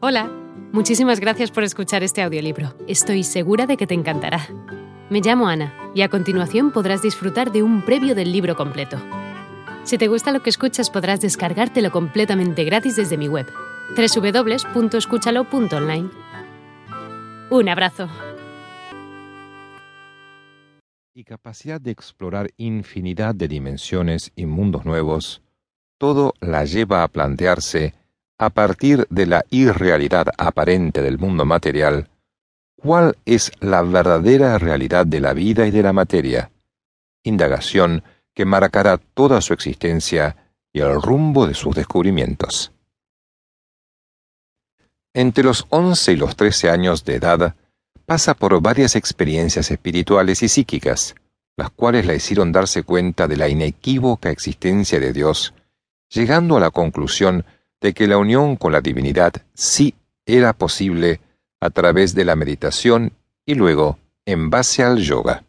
Hola, muchísimas gracias por escuchar este audiolibro. Estoy segura de que te encantará. Me llamo Ana y a continuación podrás disfrutar de un previo del libro completo. Si te gusta lo que escuchas podrás descargártelo completamente gratis desde mi web, www.escúchalo.online. Un abrazo. Y capacidad de explorar infinidad de dimensiones y mundos nuevos, todo la lleva a plantearse a partir de la irrealidad aparente del mundo material, ¿cuál es la verdadera realidad de la vida y de la materia? Indagación que marcará toda su existencia y el rumbo de sus descubrimientos. Entre los once y los trece años de edad, pasa por varias experiencias espirituales y psíquicas, las cuales la hicieron darse cuenta de la inequívoca existencia de Dios, llegando a la conclusión de que la unión con la divinidad sí era posible a través de la meditación y luego en base al yoga.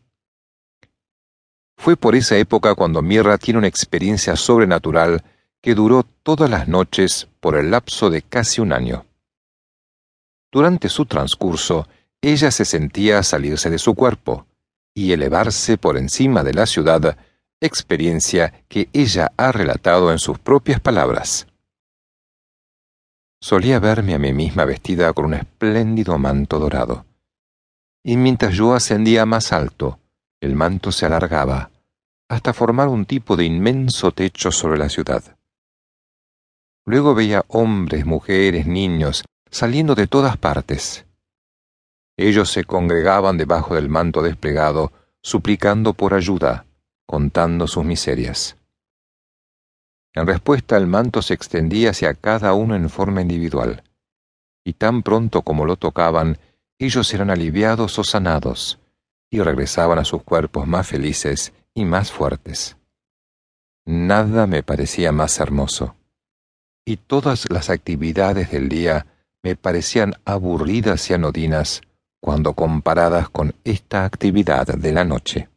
Fue por esa época cuando Mirra tiene una experiencia sobrenatural que duró todas las noches por el lapso de casi un año. Durante su transcurso, ella se sentía salirse de su cuerpo y elevarse por encima de la ciudad, experiencia que ella ha relatado en sus propias palabras. Solía verme a mí misma vestida con un espléndido manto dorado. Y mientras yo ascendía más alto, el manto se alargaba, hasta formar un tipo de inmenso techo sobre la ciudad. Luego veía hombres, mujeres, niños, saliendo de todas partes. Ellos se congregaban debajo del manto desplegado, suplicando por ayuda, contando sus miserias. En respuesta el manto se extendía hacia cada uno en forma individual, y tan pronto como lo tocaban, ellos eran aliviados o sanados, y regresaban a sus cuerpos más felices y más fuertes. Nada me parecía más hermoso, y todas las actividades del día me parecían aburridas y anodinas cuando comparadas con esta actividad de la noche.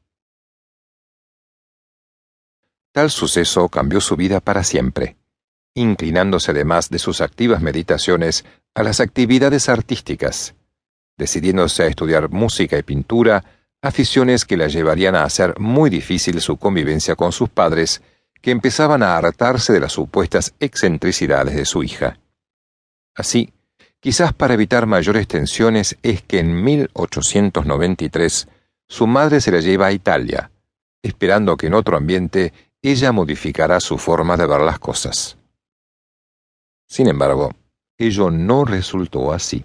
Tal suceso cambió su vida para siempre, inclinándose además de sus activas meditaciones a las actividades artísticas, decidiéndose a estudiar música y pintura, aficiones que la llevarían a hacer muy difícil su convivencia con sus padres, que empezaban a hartarse de las supuestas excentricidades de su hija. Así, quizás para evitar mayores tensiones es que en 1893 su madre se la lleva a Italia, esperando que en otro ambiente ella modificará su forma de ver las cosas. Sin embargo, ello no resultó así.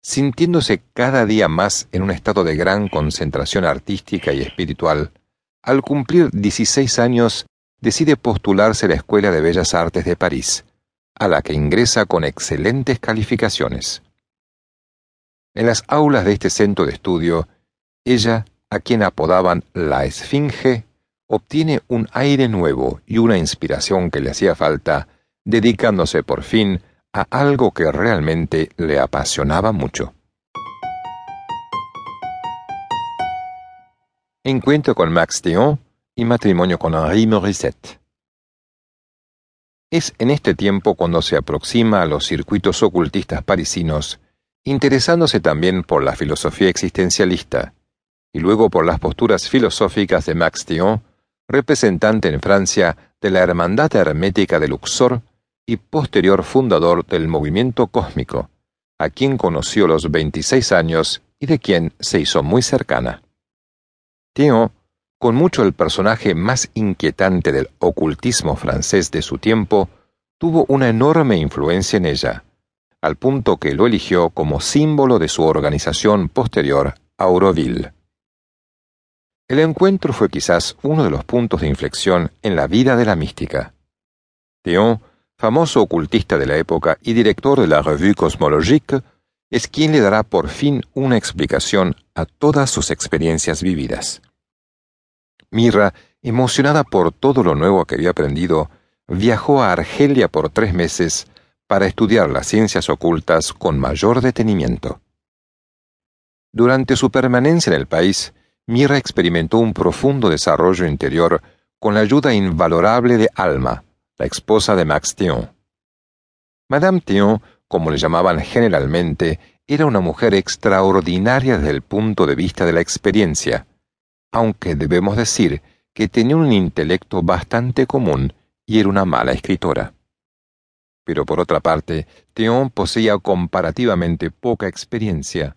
Sintiéndose cada día más en un estado de gran concentración artística y espiritual, al cumplir 16 años decide postularse a la Escuela de Bellas Artes de París, a la que ingresa con excelentes calificaciones. En las aulas de este centro de estudio, ella, a quien apodaban la Esfinge, obtiene un aire nuevo y una inspiración que le hacía falta, dedicándose por fin a algo que realmente le apasionaba mucho. Encuentro con Max Theon y matrimonio con Henri Morisset. Es en este tiempo cuando se aproxima a los circuitos ocultistas parisinos, interesándose también por la filosofía existencialista, y luego por las posturas filosóficas de Max Theon representante en Francia de la Hermandad Hermética de Luxor y posterior fundador del movimiento cósmico, a quien conoció los 26 años y de quien se hizo muy cercana. Theo, con mucho el personaje más inquietante del ocultismo francés de su tiempo, tuvo una enorme influencia en ella, al punto que lo eligió como símbolo de su organización posterior, Auroville. El encuentro fue quizás uno de los puntos de inflexión en la vida de la mística. Theon, famoso ocultista de la época y director de la Revue Cosmologique, es quien le dará por fin una explicación a todas sus experiencias vividas. Mirra, emocionada por todo lo nuevo que había aprendido, viajó a Argelia por tres meses para estudiar las ciencias ocultas con mayor detenimiento. Durante su permanencia en el país, Mira experimentó un profundo desarrollo interior con la ayuda invalorable de Alma, la esposa de Max Theon. Madame Theon como le llamaban generalmente, era una mujer extraordinaria desde el punto de vista de la experiencia, aunque debemos decir que tenía un intelecto bastante común y era una mala escritora. Pero por otra parte, Theon poseía comparativamente poca experiencia,